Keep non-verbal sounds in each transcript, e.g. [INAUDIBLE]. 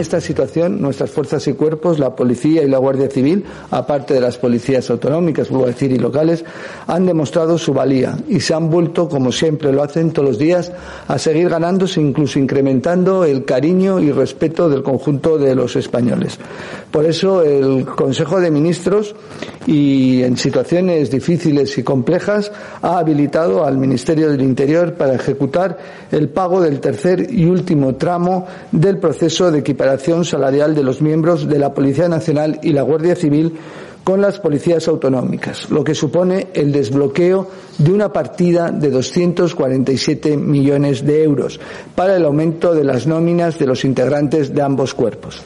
Esta situación, nuestras fuerzas y cuerpos, la policía y la Guardia Civil, aparte de las policías autonómicas, vuelvo a decir, y locales, han demostrado su valía y se han vuelto, como siempre lo hacen todos los días, a seguir ganándose, incluso incrementando el cariño y respeto del conjunto de los españoles. Por eso el Consejo de Ministros y en situaciones difíciles y complejas ha habilitado al Ministerio del Interior para ejecutar el pago del tercer y último tramo del proceso de equiparación salarial de los miembros de la Policía Nacional y la Guardia Civil con las policías autonómicas, lo que supone el desbloqueo de una partida de 247 millones de euros para el aumento de las nóminas de los integrantes de ambos cuerpos.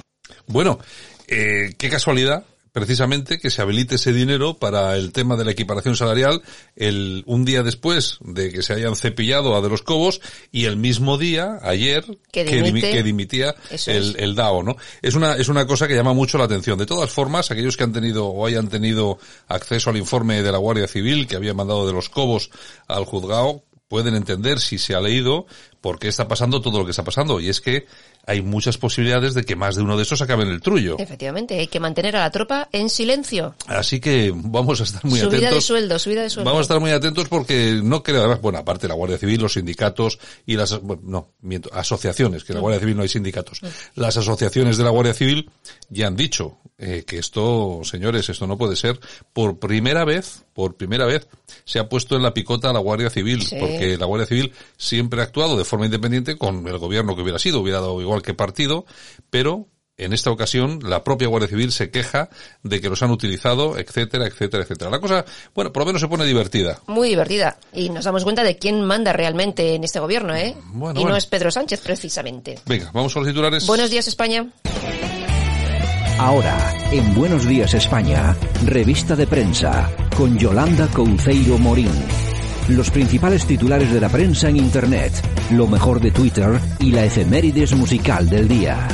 Bueno, eh, qué casualidad precisamente que se habilite ese dinero para el tema de la equiparación salarial el, un día después de que se hayan cepillado a de los cobos y el mismo día, ayer, que, dimitía el, el, DAO, ¿no? Es una, es una cosa que llama mucho la atención. De todas formas, aquellos que han tenido o hayan tenido acceso al informe de la Guardia Civil que había mandado de los cobos al juzgado, pueden entender si se ha leído por qué está pasando todo lo que está pasando. Y es que hay muchas posibilidades de que más de uno de esos acabe en el trullo. Efectivamente, hay que mantener a la tropa en silencio. Así que vamos a estar muy atentos. Subida de sueldo, subida de sueldo. Vamos a estar muy atentos porque no creo, además, bueno, aparte la Guardia Civil, los sindicatos y las, bueno, no, miento, asociaciones, que en la Guardia Civil no hay sindicatos. Las asociaciones de la Guardia Civil ya han dicho eh, que esto, señores, esto no puede ser. Por primera vez, por primera vez, se ha puesto en la picota a la Guardia Civil, porque la Guardia Civil siempre ha actuado de forma independiente con el gobierno que hubiera sido, hubiera dado igual que partido, pero en esta ocasión la propia Guardia Civil se queja de que los han utilizado, etcétera, etcétera, etcétera. La cosa, bueno, por lo menos se pone divertida. Muy divertida. Y nos damos cuenta de quién manda realmente en este gobierno, ¿eh? y no es Pedro Sánchez, precisamente. Venga, vamos a los titulares. Buenos días, España. Ahora, en Buenos Días, España, revista de prensa, con Yolanda Couceiro Morín los principales titulares de la prensa en Internet, lo mejor de Twitter y la efemérides musical del día.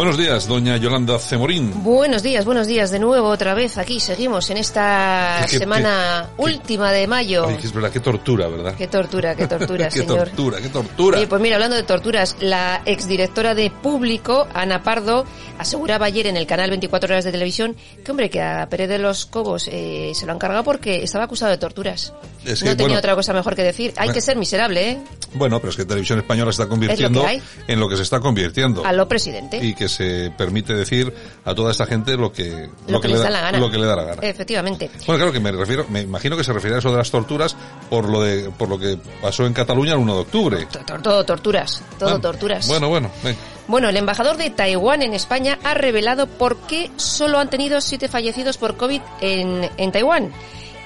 Buenos días, doña Yolanda Cemorín. Buenos días, buenos días de nuevo otra vez aquí. Seguimos en esta semana última de mayo. Ay, es verdad, qué tortura, ¿verdad? Qué tortura, qué tortura, [LAUGHS] qué señor. Qué tortura, qué tortura. Y pues mira, hablando de torturas, la exdirectora de Público, Ana Pardo, aseguraba ayer en el canal 24 horas de televisión que, hombre, que a Pérez de los Cobos eh, se lo han cargado porque estaba acusado de torturas. no tenía otra cosa mejor que decir. Hay que ser miserable, ¿eh? Bueno, pero es que Televisión Española se está convirtiendo en lo que se está convirtiendo. A lo presidente. Y que se permite decir a toda esta gente lo que, lo, que, le da, la gana. Lo que le da la gana. Efectivamente. Bueno, claro que me refiero, me imagino que se refiere a eso de las torturas por lo de, por lo que pasó en Cataluña el 1 de octubre. Todo, torturas, todo torturas. Bueno, bueno, Bueno, el embajador de Taiwán en España ha revelado por qué solo han tenido siete fallecidos por COVID en, en Taiwán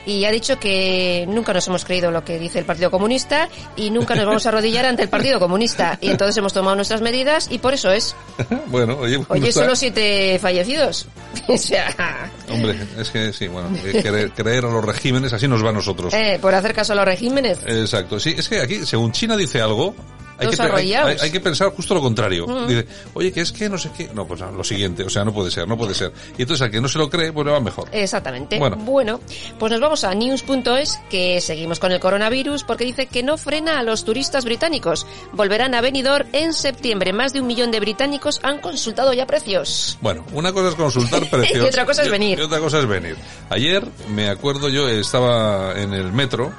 y ha dicho que nunca nos hemos creído lo que dice el Partido Comunista y nunca nos vamos a arrodillar ante el Partido Comunista. Y entonces hemos tomado nuestras medidas y por eso es. [LAUGHS] bueno, oye, oye solo siete fallecidos. [LAUGHS] o sea... Hombre, es que sí, bueno, eh, creer, a los regímenes, así nos va a nosotros. Eh, por hacer caso a los regímenes. Exacto, sí, es que aquí, según China dice algo, hay que, hay, que, pensar justo lo contrario. Dice, oye, que es que no sé qué. No, pues lo siguiente, o sea, no puede ser, no puede ser. Y entonces al que no se lo cree, pues le va mejor. Exactamente. Bueno. bueno, pues nos vamos a news.es, que seguimos con el coronavirus, porque dice que no frena a los turistas británicos. Volverán a Benidorm en septiembre. Más de un millón de británicos han consultado ya precios. Bueno, una cosa es consultar [LAUGHS] precios. y otra cosa es venir. Y, otra cosa es venir. Ayer, me acuerdo yo, estaba en el metro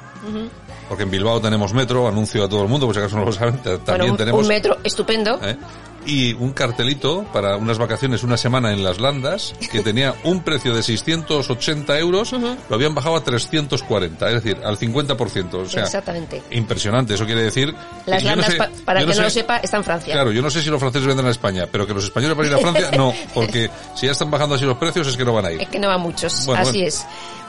porque en Bilbao tenemos metro, anuncio a todo el mundo, por si acaso no lo saben, también tenemos... Un metro estupendo. ¿eh? Y un cartelito para unas vacaciones, una semana en las Landas, que tenía un precio de 680 euros, lo habían bajado a 340, es decir, al 50%. O sea, Exactamente. Impresionante, eso quiere decir... Las Landas, para que no, lo sepa, está en Francia. Claro, yo no sé si los franceses venden a España, pero que los españoles van a ir a Francia, no, [LAUGHS] porque si ya están bajando así los precios es que no van a ir. Es que no van muchos, así es.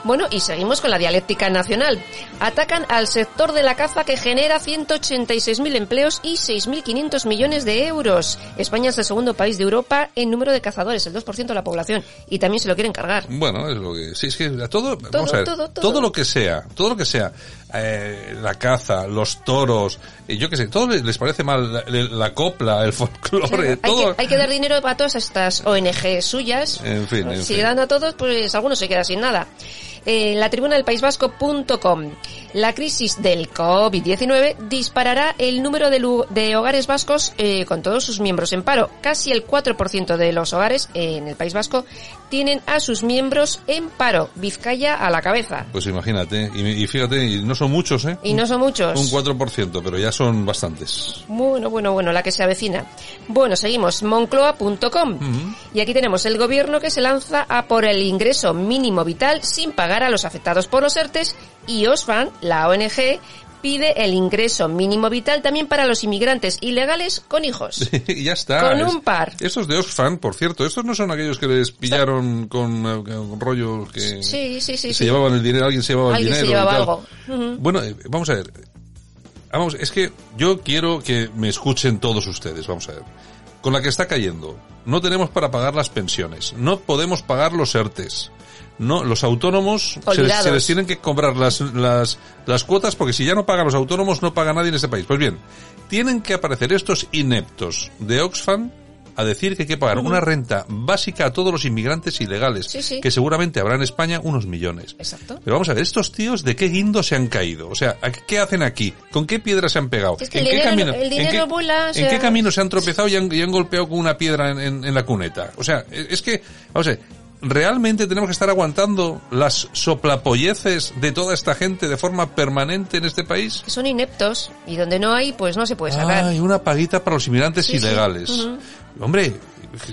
Bueno, y seguimos con la dialéctica nacional. Atacan al sector de la caza que genera 186.000 empleos y 6.500 millones de euros. España es el segundo país de Europa en número de cazadores, el 2% de la población, y también se lo quieren cargar. Bueno, es lo que... Sí, es que todo... vamos a ver, todo, todo. todo lo que sea, todo lo que sea, eh, la caza, los toros, eh, yo qué sé, todo les, parece mal, la, la copla, el folclore, Hay todo... que, hay que dar dinero para todas estas ONG suyas. En fin, en si fin. dan a todos, pues algunos se quedan sin nada. Eh, la tribuna del País Vasco.com. La crisis del COVID-19 disparará el número de, de hogares vascos eh, con todos sus miembros en paro. Casi el 4% de los hogares en el País Vasco tienen a sus miembros en paro. Vizcaya a la cabeza. Pues imagínate, y, y fíjate, y no son muchos, ¿eh? Y no son muchos. Un 4%, pero ya son bastantes. Bueno, bueno, bueno, la que se avecina. Bueno, seguimos, moncloa.com. Y aquí tenemos el gobierno que se lanza a por el ingreso mínimo vital sin pagar a los afectados por los ERTES y Osfan, la ONG, pide el ingreso mínimo vital también para los inmigrantes ilegales con hijos. [LAUGHS] y ya está. Con un par. Estos de Oxfam, por cierto, estos no son aquellos que les pillaron con, eh, con rollos que Sí, sí, sí, se llevaban el dinero, alguien se llevaba Alguien el dinero. llevaba. Bueno, eh, vamos a ver. Vamos, es que yo quiero que me escuchen todos ustedes, vamos a ver. Con la que está cayendo, no tenemos para pagar las pensiones, no podemos pagar los ERTES. No, los autónomos se les, Olvidados. se les tienen que cobrar las, las, las cuotas porque si ya no pagan los autónomos no paga nadie en este país. Pues bien, tienen que aparecer estos ineptos de Oxfam a decir que hay que pagar una renta básica a todos los inmigrantes ilegales, Sí, sí. que seguramente habrá en España unos millones. Exacto. Pero vamos a ver, estos tíos de qué guindo se han caído. O sea, ¿a qué- ¿qué hacen aquí? ¿Con qué piedra se han pegado? Es que ¿En el qué dinero- camino, el en qué- o ¿En qué camino se han tropezado y han, y han golpeado con una piedra en, en- en la cuneta? O sea, es es que, vamos a ver, ¿realmente tenemos que estar aguantando las soplapolleces de toda esta gente de forma permanente en este país? Que son ineptos y donde no hay, pues no se puede sacar. Ay, una paguita para los inmigrantes Sí, sí. ilegales. Hombre,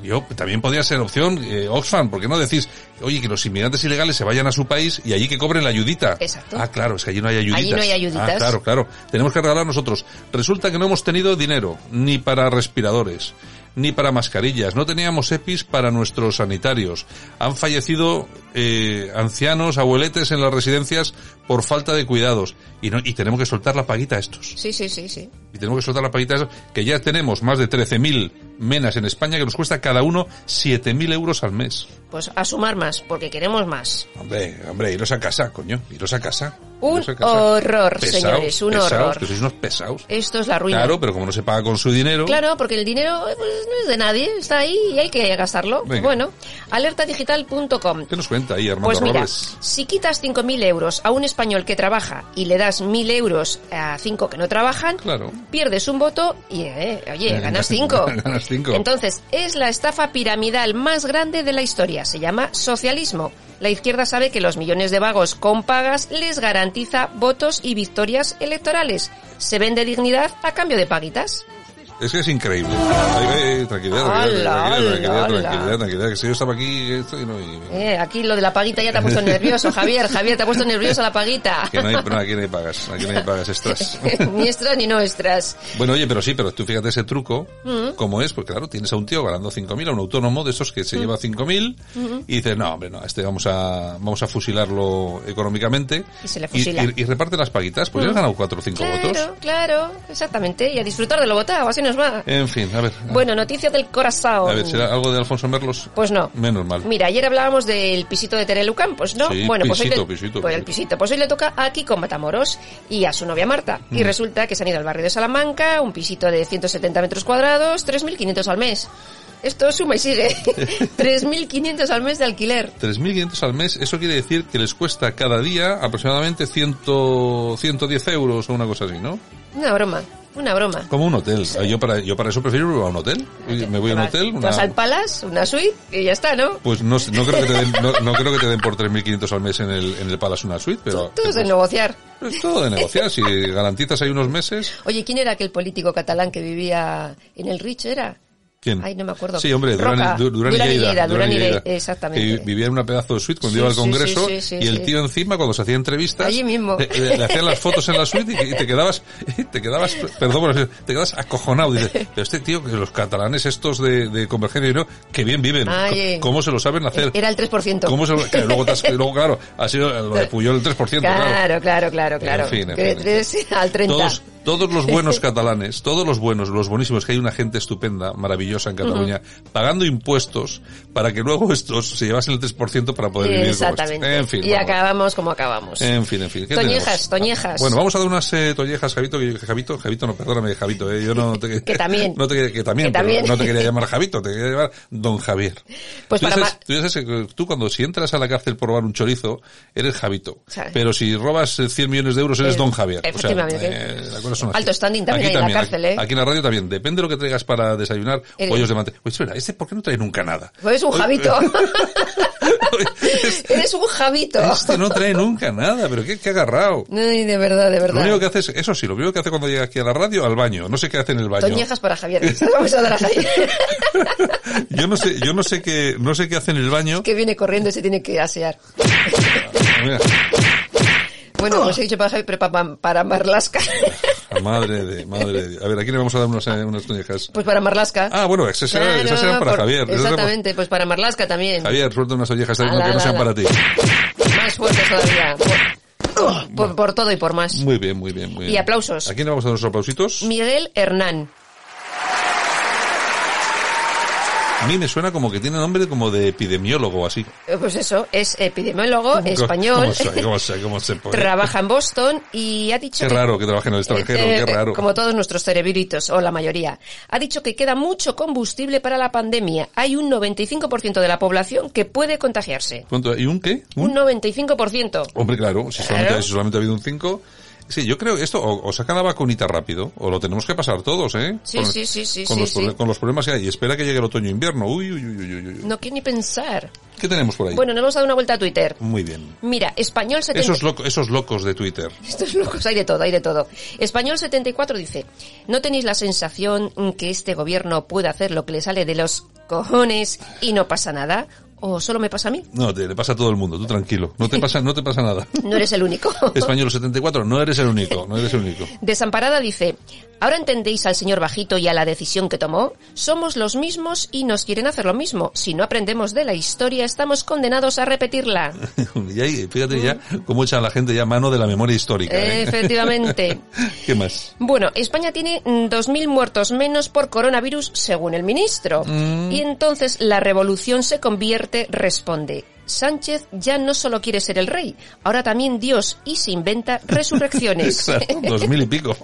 yo también podría ser opción eh, Oxfam, ¿por qué no decís, oye, que los inmigrantes ilegales se vayan a su país y allí que cobren la ayudita? Exacto. Ah, claro, es que allí no hay ayuditas. Allí no hay ayuditas. Ah, claro, claro. Tenemos que regalar nosotros. Resulta que no hemos tenido dinero ni para respiradores, ni para mascarillas. No teníamos EPIs para nuestros sanitarios. Han fallecido eh, ancianos, abueletes en las residencias por falta de cuidados. Y, no, y tenemos que soltar la paguita a estos Sí, sí, sí, sí. y tenemos que soltar la paguita esa, que ya tenemos más de 13.000 menas en España que nos cuesta cada uno 7.000 euros al mes. Pues a sumar más, porque queremos más. Hombre, hombre, iros a casa, coño, iros a casa. Un a casa. horror, Pesaos, señores, un pesaos, horror. que sois unos pesados. Esto es la ruina. Claro, pero como no se paga con su dinero, Claro, porque el dinero eh, pues, no es de nadie, está ahí y hay que gastarlo. Venga. Bueno, alertadigital.com. ¿qué nos cuenta ahí Armando Pues mira, Robles? si quitas 5.000 euros a un español que trabaja y le das 1.000 euros a 5 que no trabajan, Claro. pierdes un voto y, eh, oye, Eh, ganas 5. [LAUGHS] ganas cinco. Entonces, es la estafa piramidal más grande de la historia. Se llama socialismo. La izquierda sabe que los millones de vagos con pagas les garantiza votos y victorias electorales. Se vende dignidad a cambio de paguitas. Es que es increíble. Ay, ay, tranquilidad, tranquilidad, tranquilidad, tranquilidad, tranquilidad, que si yo estaba aquí, esto y no... y- Eh, aquí lo de la paguita ya te ha puesto nervioso, Javier. Javier, te ha puesto nervioso la paguita. Que no hay, no, aquí no hay pagas, aquí no hay pagas extras. [LAUGHS] ni extras ni no extras. Bueno, oye, pero sí, pero tú fíjate ese truco, Mm. cómo es, porque claro, tienes a un tío ganando 5.000, a un autónomo de esos que Mm. se lleva 5.000, y dices, no, hombre, no, a este vamos a, vamos a fusilarlo económicamente. Y se le fusila. Y, y reparte las paguitas, pues ya has ganado 4 o 5 votos. Claro, claro, exactamente. Y a disfrutar de lo votado, así nos va. En fin, a ver. Bueno, noticia del corazón. A ver, ¿será algo de Alfonso Merlos? Pues no. Menos mal. Mira, ayer hablábamos del pisito de Terelucán, pues no. Sí, bueno, pues pisito, hoy le, pisito, pues el pisito. pisito. Pues hoy le toca a Kiko Matamoros y a su novia Marta. Y Mm. resulta que se han ido al barrio de Salamanca, un pisito de 170 metros cuadrados, 3.500 al mes. Esto suma y sigue. [LAUGHS] 3.500 al mes de alquiler. 3.500 al mes, eso quiere decir que les cuesta cada día aproximadamente 100, 110 euros o una cosa así, ¿no? Una broma, una broma. Como un hotel. Yo para, yo para eso prefiero ir a un hotel. Me voy a un hotel. te una- vas al Palace, una suite y ya está, ¿no? Pues no, no creo que te den, no, no creo que te den por 3.500 al mes en el, en el Palace una suite, pero... Todo es de negociar. Es todo de negociar. Si [LAUGHS] garantizas ahí unos meses... Oye, ¿quién era aquel político catalán que vivía en el Rich? ¿Era? ¿Quién? Ay, no me acuerdo. Sí, hombre, Durán, Durán y Durán y Lleida, Durán y y Lleida. Exactamente. Que vivía en una pedazo de suite cuando Sí, iba al congreso sí, sí, y el tío encima cuando se hacía entrevistas Allí mismo. Le, le- le hacían las fotos en la suite y, y te quedabas te quedabas perdón decir, te quedabas acojonado dices pero este tío que los catalanes estos de, de convergencia y no que bien viven Ay. cómo se lo saben hacer Era el 3%. cómo se lo, que luego, has- luego claro ha sido lo de Puyol el 3% claro Claro, claro, claro, claro. En fin, en fin, en 3 al 30. todos, todos los buenos [LAUGHS] catalanes, todos los buenos, los buenísimos, que hay una gente estupenda, maravillosa en Cataluña, pagando impuestos para que luego estos se llevasen el 3% para poder vivir como. Exactamente. En fin. y vamos. acabamos como acabamos. En fin, en fin. ¿qué Toñejas, tenemos? toñejas. Bueno, vamos a dar unas eh, toñejas, Javito, que Javito, Javito, no, perdóname, Javito, eh, yo no te... Que [LAUGHS] también. No te, que también, Que pero también. no te quería llamar Javito, te quería llamar Don Javier. Pues tú, para ma- tú dices que tú cuando si entras a la cárcel por robar un chorizo, eres Javito. Pero si robas eh, 100 millones de euros, eres Eh, Don Javier. O sea, efectivamente. eh, las cosas son así. Alto standing también Aquí hay en la cárcel, ¿eh? Aquí en la radio también. Depende de lo que traigas para desayunar, Eres- pollos de manteca. Oye, espera, ¿este por qué no trae nunca nada? Pues un este, [LAUGHS] Eres un Javito. este no trae nunca nada, pero qué, qué agarrado. Ay, de verdad, de Lo verdad. único que hace es, eso sí, lo primero que hace cuando llega aquí a la radio, al baño. No sé qué hace en el baño. Toñejas para Javier. Vamos a dar a Javier. Yo no sé, yo no sé qué, no sé qué hace en el baño. que viene corriendo y se tiene que asear. Mira, Bueno, pues he dicho para Javier, pero para, para Marlasca. [LAUGHS] madre de, madre de. A ver, aquí le vamos a dar unas, eh, unas toñejas. Pues para Marlasca. Ah, bueno, esas serán para por- Javier. Exactamente, pues para Marlasca también. Javier, suelta unas Ala, que no ala, sean para ti. Más fuertes todavía. Por, por- por todo y por más. Muy bien, muy bien, muy bien. Y aplausos. ¿A quién le vamos a dar unos aplausitos? Miguel Hernán. A mí me suena como que tiene nombre como de epidemiólogo así. Eh, Pues eso, es epidemiólogo español, ¿Cómo se, cómo se, [LAUGHS] cómo se trabaja en Boston y ha dicho Qué que- raro que trabaje en el extranjero, Eh, qué raro. Como todos nuestros cerebritos, o la mayoría. Ha dicho que queda mucho combustible para la pandemia. Hay un 95% de la población que puede contagiarse. ¿Y un qué? Un 95%. Hombre, claro, si solamente, Claro. si solamente ha habido un 5. Sí, yo creo que esto o, o saca la vacunita rápido, o lo tenemos que pasar todos, ¿eh? Sí, con, sí, sí, sí, con sí, los, sí. con los problemas que hay. Y espera que llegue el otoño-invierno. Uy, uy, uy, uy, uy, uy. No quiero ni pensar. ¿Qué tenemos por ahí? Bueno, nos a dar una vuelta a Twitter. Muy bien. Mira, Español 70... Esos, loco- esos locos de Twitter. [LAUGHS] Estos locos, hay de todo, hay de todo. Español 74 dice, ¿no tenéis la sensación que este gobierno puede hacer lo que le sale de los cojones y no pasa nada? ¿O solo me pasa a mí? No, te, le pasa a todo el mundo, tú tranquilo. No te pasa, no te pasa nada. [LAUGHS] No eres el único. [LAUGHS] Español 74, no eres el único, no eres el único. Desamparada dice, ¿ahora entendéis al señor Bajito y a la decisión que tomó? Somos los mismos y nos quieren hacer lo mismo. Si no aprendemos de la historia, estamos condenados a repetirla. [LAUGHS] y ahí, fíjate ya cómo echa la gente ya mano de la memoria histórica. ¿eh? Efectivamente. [LAUGHS] ¿Qué más? Bueno, España tiene mm, 2.000 muertos menos por coronavirus, según el ministro. Y entonces la revolución se convierte, responde. Sánchez ya no solo quiere ser el rey, ahora también Dios y se inventa resurrecciones. [LAUGHS] Claro, dos mil y pico.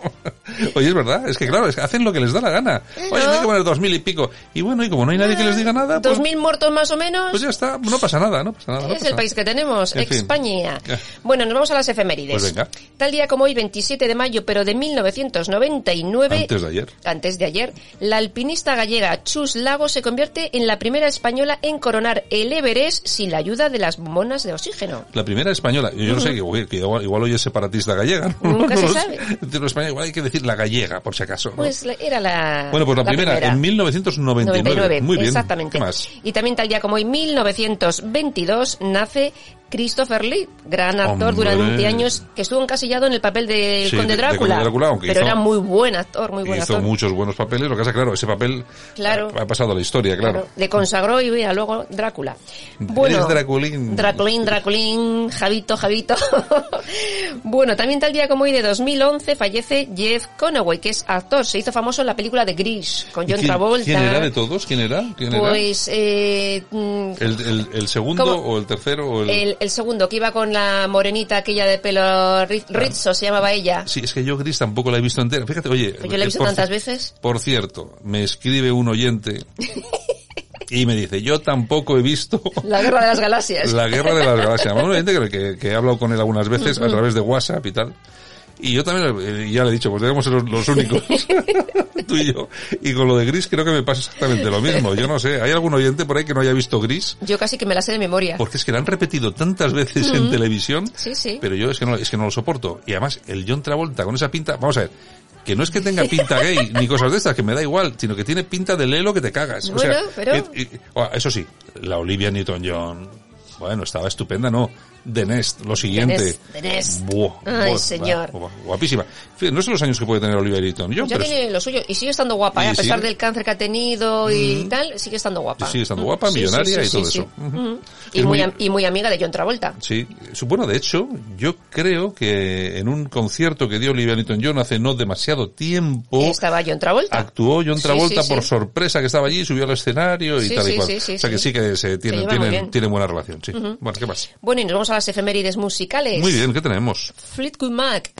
Oye, es verdad, es que claro, es que hacen lo que les da la gana. Oye, no hay que poner dos mil y pico. Y bueno, y como no hay nadie que les diga nada, pues, 2.000 muertos más o menos. pues ya está, no pasa nada, no pasa nada. no es pasa el país que tenemos, En. España. Bueno, nos vamos a las efemérides. Pues venga. Tal día como hoy, 27 de mayo, pero de 1999, Antes de ayer. antes de ayer, la alpinista gallega Chus Lago se convierte en la primera española en coronar el Everest sin la ayuda de las bombonas de oxígeno. La primera española, yo no sé, que, que igual, igual hoy es separatista gallega. ¿no? Nunca [LAUGHS] se No lo sabe. español, igual hay que decir la gallega, por si acaso. ¿no? Pues la- era la. bueno, pues la, primera, en 1999. 99, Muy bien. exactamente. ¿Qué más? Y también tal día como hoy, 1922, nace Christopher Lee, gran actor Hombre. durante años, que estuvo encasillado en el papel del Sí, Conde de- de Drácula. Conde Drácula, pero hizo- era muy buen actor, muy buen Hizo actor. muchos buenos papeles, lo que pasa, claro, ese papel Claro. ha, ha pasado a la historia, claro. Claro, le consagró y luego Drácula. Bueno, Eres Draculín. Draculín, Draculín, Javito, Javito. [LAUGHS] bueno, también tal día como hoy de 2011 fallece Jeff Conaway, que es actor, se hizo famoso en la película de Gris, con ¿Y John quién, Travolta. ¿Quién era de todos? ¿Quién era? ¿Quién Pues, eh, era? ¿El, el, el segundo ¿Cómo? o el tercero o el... el, el segundo, que iba con la morenita aquella de pelo ri- rizzo, se llamaba ella. Sí, es que yo Gris tampoco la he visto entera. Fíjate, oye... Pues yo la he eh, visto por tantas veces. Por cierto, me escribe un oyente [LAUGHS] y me dice, yo tampoco he visto La guerra de las galaxias. la guerra de las galaxias. Un oyente que, que, que he hablado con él algunas veces a través de WhatsApp y tal. Y yo también eh, ya le he dicho, pues debemos ser los, los únicos, [LAUGHS] tú y yo. Y con lo de Gris creo que me pasa exactamente lo mismo. Yo no sé, ¿hay algún oyente por ahí que no haya visto Gris? Yo casi que me la sé de memoria. Porque es que la han repetido tantas veces en televisión, Sí, sí. pero yo es que, no, es que no lo soporto. Y además, el John Travolta con esa pinta, vamos a ver, que no es que tenga pinta gay [LAUGHS] ni cosas de estas, que me da igual, sino que tiene pinta de lelo que te cagas. O Bueno, sea, pero- oh, eso sí, la Olivia Newton-John, bueno, estaba estupenda, ¿no? The Nest, lo siguiente. Nest, The Nest. Buah, Ay, buah, señor. buah, guapísima. Fíjate, no sé los años que puede tener Olivia Newton-John, Ya pero tiene lo suyo y sigue estando guapa, ¿eh? Y a pesar sigue- del cáncer que ha tenido y tal, sigue estando guapa. sigue estando Mm. guapa, Sí, sí, millonaria sí, y todo sí, eso. sí. Mm. Y Es muy, y muy amiga de John Travolta. Sí, bueno, de hecho, yo creo que en un concierto que dio Olivia Newton-John hace no demasiado tiempo, Estaba John Travolta. actuó John Sí, Travolta sí, por sí. sorpresa que estaba allí, subió al escenario y Sí, tal y sí, cual. sí, sí, o sea que sí. sí que se tienen, llevan muy tienen, tienen buena relación, sí. Bueno, ¿qué más? Bueno, y nos vamos a las efemérides musicales. Muy bien, ¿qué tenemos? Fleetwood Mac.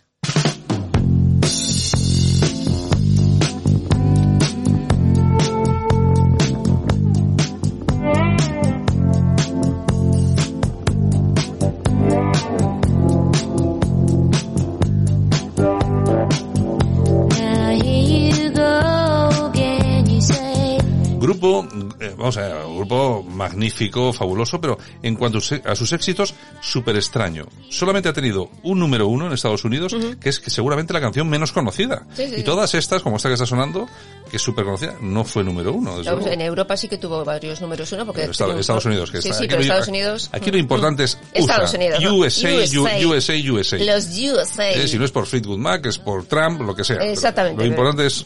Vamos a ver, un grupo magnífico, fabuloso, pero en cuanto a sus éxitos, súper extraño. Solamente ha tenido un número uno en Estados Unidos, que es que seguramente la canción menos conocida. Sí, sí, y todas estas, como esta que está sonando, que es súper conocida, no fue número uno. desde luego. En Europa sí que tuvo varios números uno porque Pero Estados, Estados Unidos, que está- sí, aquí pero lo- Estados Unidos. Aquí lo importante es Estados USA. USA, USA. USA, USA. Los USA. Eh, si no es por Fleetwood Mac, es por Trump, lo que sea. Pero Exactamente. Lo importante es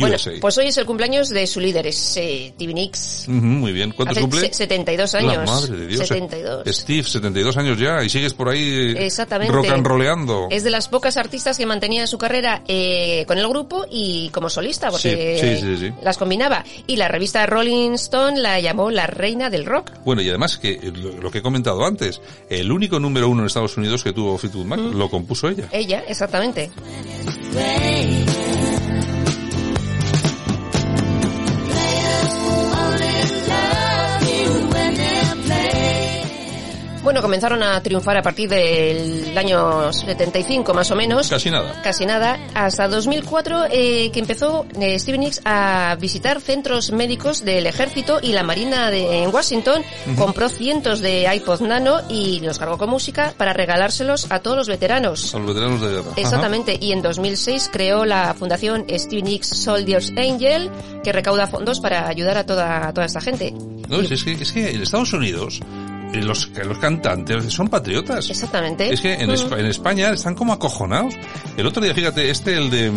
Bueno, USA. pues hoy es el cumpleaños de su líder, es eh, Stevie Nicks. Ujú, muy bien. ¿Cuántos Hace cumple? se- 72 años. La madre de Dios. 72. Steve, 72 años ya, y sigues por ahí Exactamente. rock and roleando. Es de las pocas artistas que mantenía su carrera eh, con el grupo y como solista, porque Sí, sí, sí, sí. las combinaba. Y la revista Rolling Stone la llamó la reina del rock. Bueno, y además que eh, lo, lo que he comentado antes, el único número uno en Estados Unidos que tuvo Fleetwood Mac lo compuso ella. Ella, exactamente. Bueno, comenzaron a triunfar a partir del año 75 más o menos. Casi nada. Casi nada. Hasta 2004 eh, que empezó eh, Stevie Nicks a visitar centros médicos del ejército y la marina de, en Washington. Compró cientos de iPod Nano y los cargó con música para regalárselos a todos los veteranos. A los veteranos de guerra. Ajá. Exactamente, y en 2006 creó la fundación Stevie Nicks Soldiers Angel, que recauda fondos para ayudar a toda, a toda esta gente. No, es, es que, es que en Estados Unidos los, los cantantes son patriotas. Exactamente. Es que en, Mm. En España están como acojonados. El otro día, fíjate, este, el de...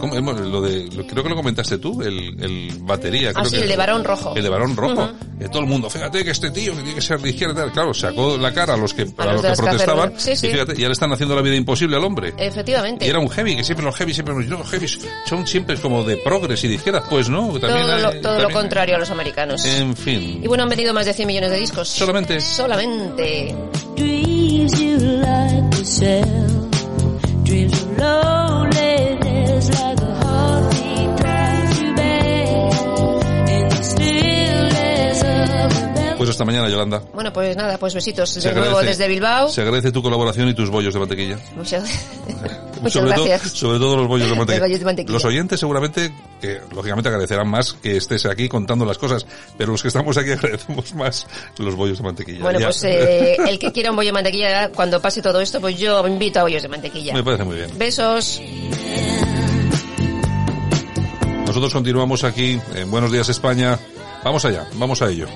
¿cómo? Hemos- Lo de lo- creo que lo comentaste tú, el, el batería. Ah, creo sí, que- el de Barón Rojo. El de Barón Rojo. Que todo el mundo, fíjate que este tío que tiene que ser de izquierda, y tal. claro, sacó la cara a los que, a los que protestaban. Sí, sí. Y fíjate, ya le están haciendo la vida imposible al hombre. Efectivamente. Y era un heavy, que siempre los heavy, siempre los, no, los heavies son siempre como de progres y de izquierda. Pues no, también todo hay- lo, todo lo también- contrario a los americanos. En fin. Y bueno, han vendido más de 100 millones de discos. Solamente. Solamente. Dreams you like to sell. Dreams of Pues hasta mañana, Yolanda. Bueno, pues nada, pues besitos Se de nuevo agradece- desde Bilbao. Se agradece tu colaboración y tus bollos de mantequilla. Muchas, [LAUGHS] muchas sobre, todo, gracias. sobre todo los bollos de [LAUGHS] mantequilla. bollos de mantequilla. Los oyentes seguramente, que lógicamente agradecerán más que estés aquí contando las cosas, pero los que estamos aquí [LAUGHS] agradecemos más los bollos de mantequilla. Bueno, Ya. pues eh, el que quiera un bollo de mantequilla, cuando pase todo esto, pues yo invito a bollos de mantequilla. Me parece muy bien. Besos. Nosotros continuamos aquí en Buenos Días España. Vamos allá, vamos a ello.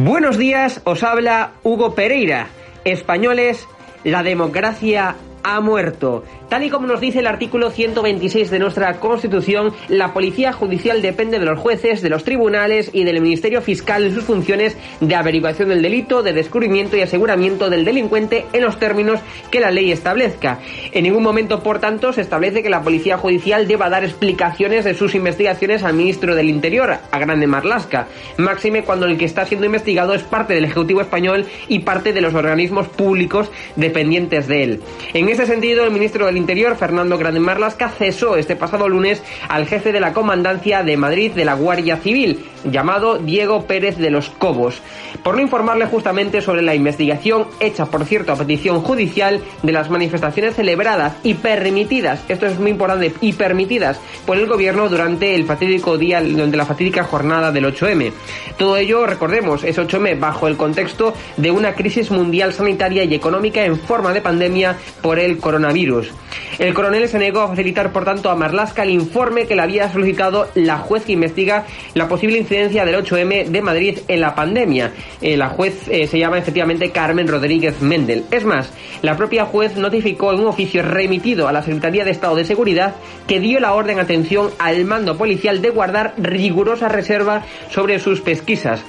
Buenos días, os habla Hugo Pereira. Españoles, la democracia ha muerto. Tal y como nos dice el artículo 126 de nuestra Constitución, la Policía Judicial depende de los jueces, de los tribunales y del Ministerio Fiscal en sus funciones de averiguación del delito, de descubrimiento y aseguramiento del delincuente en los términos que la ley establezca. En ningún momento, por tanto, se establece que la Policía Judicial deba dar explicaciones de sus investigaciones al ministro del Interior, a Grande Marlasca, máxime cuando el que está siendo investigado es parte del Ejecutivo español y parte de los organismos públicos dependientes de él. En ese sentido, el ministro del Interior, Fernando Grande Marlasca, cesó este pasado lunes al jefe de la Comandancia de Madrid de la Guardia Civil, llamado Diego Pérez de los Cobos, por no informarle justamente sobre la investigación hecha, por cierto, a petición judicial de las manifestaciones celebradas y permitidas, esto es muy importante, y permitidas por el gobierno durante el fatídico día, durante la fatídica jornada del 8M. Todo ello, recordemos, es 8M bajo el contexto de una crisis mundial sanitaria y económica en forma de pandemia por el coronavirus. El coronel se negó a facilitar, por tanto, a Marlasca el informe que le había solicitado la juez que investiga la posible incidencia del 8M de Madrid en la pandemia. Eh, la juez eh, se llama efectivamente Carmen Rodríguez Mendel. Es más, la propia juez notificó en un oficio remitido a la Secretaría de Estado de Seguridad que dio la orden atención al mando policial de guardar rigurosa reserva sobre sus pesquisas.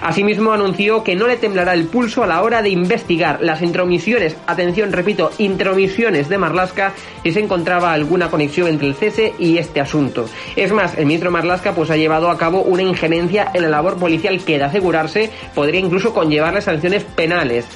Asimismo, anunció que no le temblará el pulso a la hora de investigar las intromisiones, atención, repito, intromisiones de Marlasca si se encontraba alguna conexión entre el cese y este asunto. Es más, el ministro Marlasca pues ha llevado a cabo una injerencia en la labor policial que, de asegurarse, podría incluso conllevarle sanciones penales.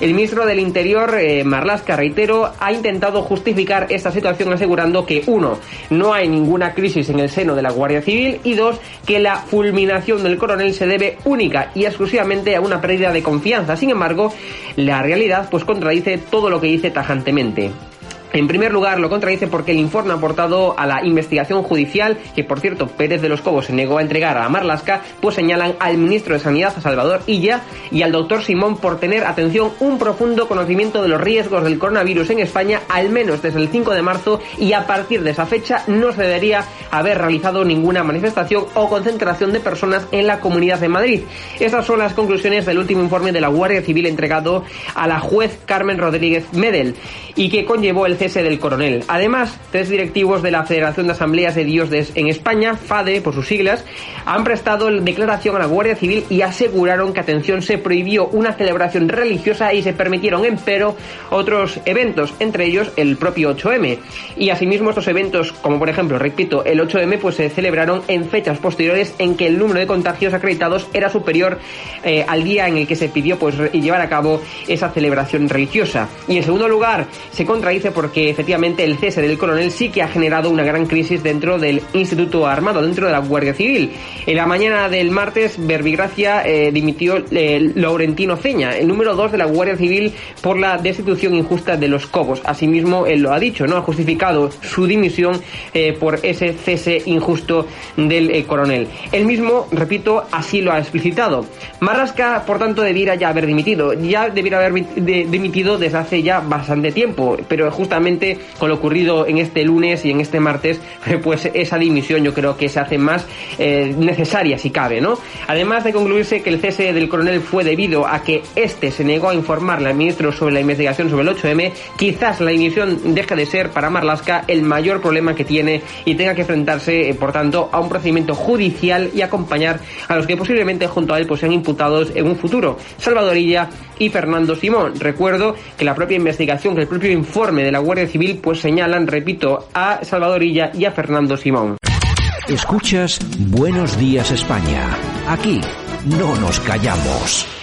El ministro del Interior, eh, Marlasca, reitero, ha intentado justificar esta situación asegurando que, uno, no hay ninguna crisis en el seno de la Guardia Civil y dos, que la fulminación del coronel se debe única y exclusivamente a una pérdida de confianza. Sin embargo, la realidad pues contradice todo lo que dice tajantemente. En primer lugar, lo contradice porque el informe aportado a la investigación judicial, que por cierto Pérez de los Cobos se negó a entregar a Marlasca, pues señalan al ministro de Sanidad, a Salvador Illa, y al doctor Simón por tener, atención, un profundo conocimiento de los riesgos del coronavirus en España, al menos desde el 5 de marzo, y a partir de esa fecha no se debería haber realizado ninguna manifestación o concentración de personas en la Comunidad de Madrid. Estas son las conclusiones del último informe de la Guardia Civil entregado a la juez Carmen Rodríguez Medel y que conllevó el cese del coronel. Además, tres directivos de la Federación de Asambleas de Dios de- en España, FADE por sus siglas, han prestado declaración a la Guardia Civil y aseguraron que, atención, se prohibió una celebración religiosa y se permitieron, empero, otros eventos, entre ellos el propio 8M. Y asimismo estos eventos, como por ejemplo, repito, el 8M, pues se celebraron en fechas posteriores en que el número de contagios acreditados era superior eh, al día en el que se pidió pues llevar a cabo esa celebración religiosa. Y en segundo lugar, se contradice porque efectivamente el cese del coronel sí que ha generado una gran crisis dentro del Instituto Armado, dentro de la Guardia Civil. En la mañana del martes, Verbigracia eh, dimitió eh, Laurentino Ceña, el número 2 de la Guardia Civil, por la destitución injusta de los Cobos. Asimismo, él lo ha dicho, ¿no? Ha justificado su dimisión eh, por ese cese injusto del coronel. Él mismo, repito, así lo ha explicitado. Marrasca, por tanto, debiera ya haber dimitido. Ya debiera haber dimitido desde hace ya bastante tiempo, pero justamente con lo ocurrido en este lunes y en este martes, [LAUGHS] pues esa dimisión yo creo que se hace más eh, necesaria si cabe, ¿no? Además de concluirse que el cese del coronel fue debido a que este se negó a informarle al ministro sobre la investigación sobre el 8M, quizás la dimisión deje de ser para Marlasca el mayor problema que tiene y tenga que enfrentarse, eh, por tanto, a un procedimiento judicial y acompañar a los que posiblemente junto a él pues sean imputados en un futuro, Salvadorilla y Fernando Simón. Recuerdo que la propia investigación, que el propio informe de la Guardia Civil pues señalan, repito, a Salvadorilla y a Fernando Simón. Escuchas Buenos Días España. Aquí no nos callamos.